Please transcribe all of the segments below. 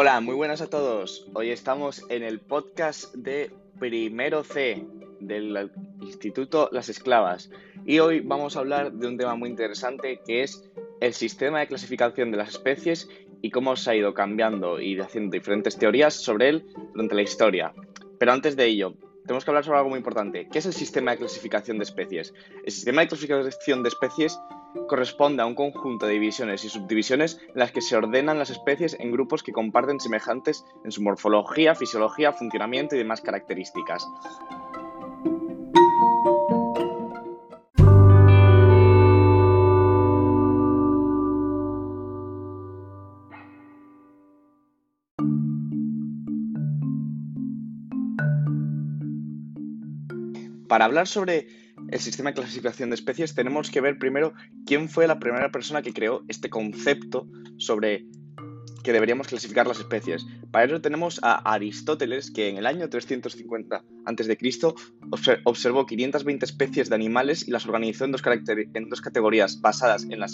Hola, muy buenas a todos. Hoy estamos en el podcast de Primero C del Instituto Las Esclavas y hoy vamos a hablar de un tema muy interesante que es el sistema de clasificación de las especies y cómo se ha ido cambiando y haciendo diferentes teorías sobre él durante la historia. Pero antes de ello, tenemos que hablar sobre algo muy importante. ¿Qué es el sistema de clasificación de especies? El sistema de clasificación de especies corresponde a un conjunto de divisiones y subdivisiones en las que se ordenan las especies en grupos que comparten semejantes en su morfología, fisiología, funcionamiento y demás características. Para hablar sobre el sistema de clasificación de especies, tenemos que ver primero quién fue la primera persona que creó este concepto sobre que deberíamos clasificar las especies. Para ello tenemos a Aristóteles, que en el año 350 a.C. observó 520 especies de animales y las organizó en dos, categorías basadas en las,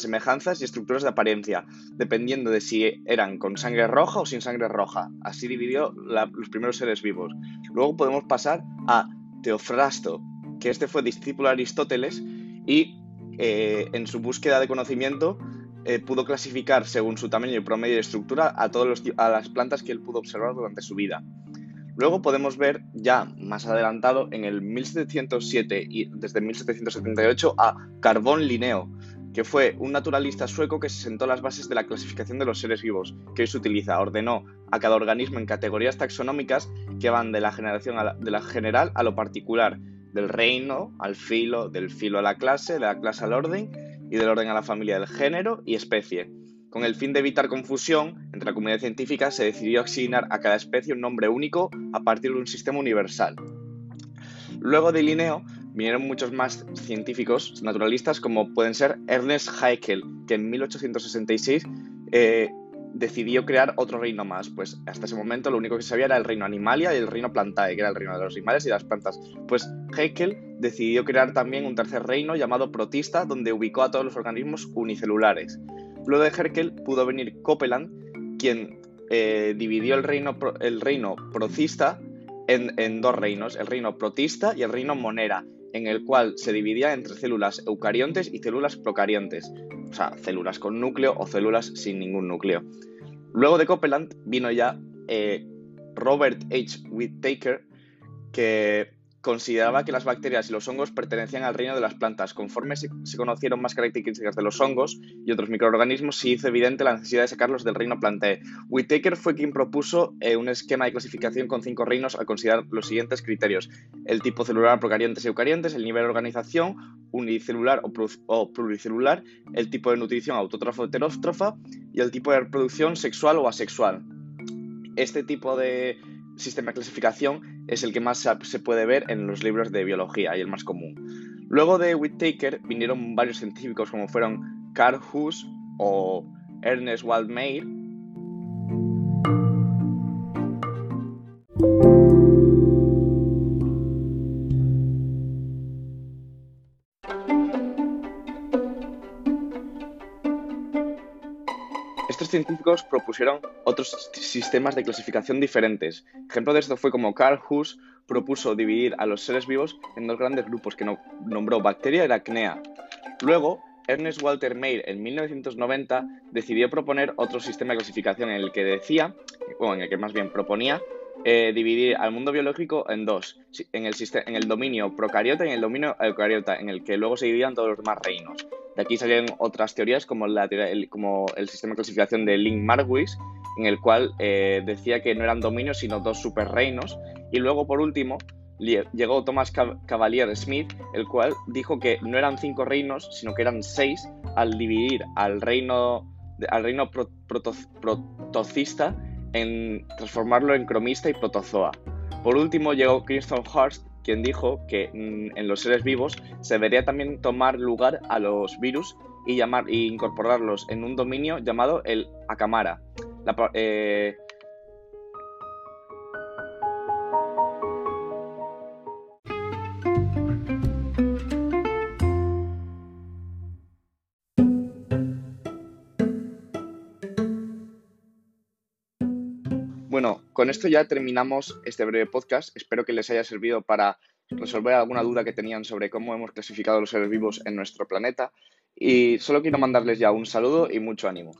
semejanzas y estructuras de apariencia, dependiendo de si eran con sangre roja o sin sangre roja. Así dividió los primeros seres vivos. Luego podemos pasar a Teofrasto, que este fue discípulo de Aristóteles y eh, en su búsqueda de conocimiento eh, pudo clasificar según su tamaño y promedio de estructura a, todas las plantas que él pudo observar durante su vida. Luego podemos ver ya más adelantado en el 1707 y desde 1778 a Carbón Linneo, que fue un naturalista sueco que se sentó las bases de la clasificación de los seres vivos, que hoy se utiliza. Ordenó a cada organismo en categorías taxonómicas que van de la, generación de la general a lo particular, del reino al filo, del filo a la clase, de la clase al orden y del orden a la familia del género y especie. Con el fin de evitar confusión entre la comunidad científica, se decidió asignar a cada especie un nombre único a partir de un sistema universal. Luego de Linneo vinieron muchos más científicos naturalistas como pueden ser Ernest Haeckel, que en 1866 decidió crear otro reino más. Pues hasta ese momento lo único que se sabía era el reino Animalia y el reino Plantae, que era el reino de los animales y las plantas. Pues Haeckel decidió crear también un tercer reino llamado Protista, donde ubicó a todos los organismos unicelulares. Luego de Haeckel pudo venir Copeland, quien eh, dividió el reino, el reino Procista en, dos reinos, el reino Protista y el reino Monera, en el cual se dividía entre células eucariontes y células procariontes o sea, células con núcleo o células sin ningún núcleo. Luego de Copeland vino ya eh, Robert H. Whittaker, que consideraba que las bacterias y los hongos pertenecían al reino de las plantas. Conforme se, conocieron más características de los hongos y otros microorganismos, se hizo evidente la necesidad de sacarlos del reino Plantae. Whittaker fue quien propuso eh, un esquema de clasificación con cinco reinos al considerar los siguientes criterios: el tipo celular, procariontes y eucariontes, el nivel de organización, unicelular o, pluricelular, el tipo de nutrición autótrofa o heterótrofa y el tipo de reproducción sexual o asexual. Este tipo de sistema de clasificación es el que más se puede ver en los libros de biología y el más común. Luego de Whittaker vinieron varios científicos como fueron Carl Huss o Ernest Waldmeyer Científicos propusieron otros sistemas de clasificación diferentes. Ejemplo de esto fue como Carl Huss propuso dividir a los seres vivos en dos grandes grupos que nombró bacteria y aracnea. Luego, Ernest Walter Meyer en 1990 decidió proponer otro sistema de clasificación en el que decía, o en el que más bien proponía, eh, dividir al mundo biológico en dos, en el, en el dominio procariota y en el dominio eucariota, en el que luego se dividían todos los demás reinos. De aquí salieron otras teorías como, la, el, como el sistema de clasificación de Link Marguis, en el cual eh, decía que no eran dominios sino dos superreinos. Y luego, por último, llegó Thomas Cavalier Smith, el cual dijo que no eran cinco reinos, sino que eran seis, al dividir al reino, al reino protocista en transformarlo en cromista y protozoa. Por último, llegó Kingston Hurst, quien dijo que mm, en los seres vivos se debería también tomar lugar a los virus y, llamar, e incorporarlos en un dominio llamado el Akamara. Eh, Bueno, con esto ya terminamos este breve podcast. Espero que les haya servido para resolver alguna duda que tenían sobre cómo hemos clasificado los seres vivos en nuestro planeta. Y solo quiero mandarles ya un saludo y mucho ánimo.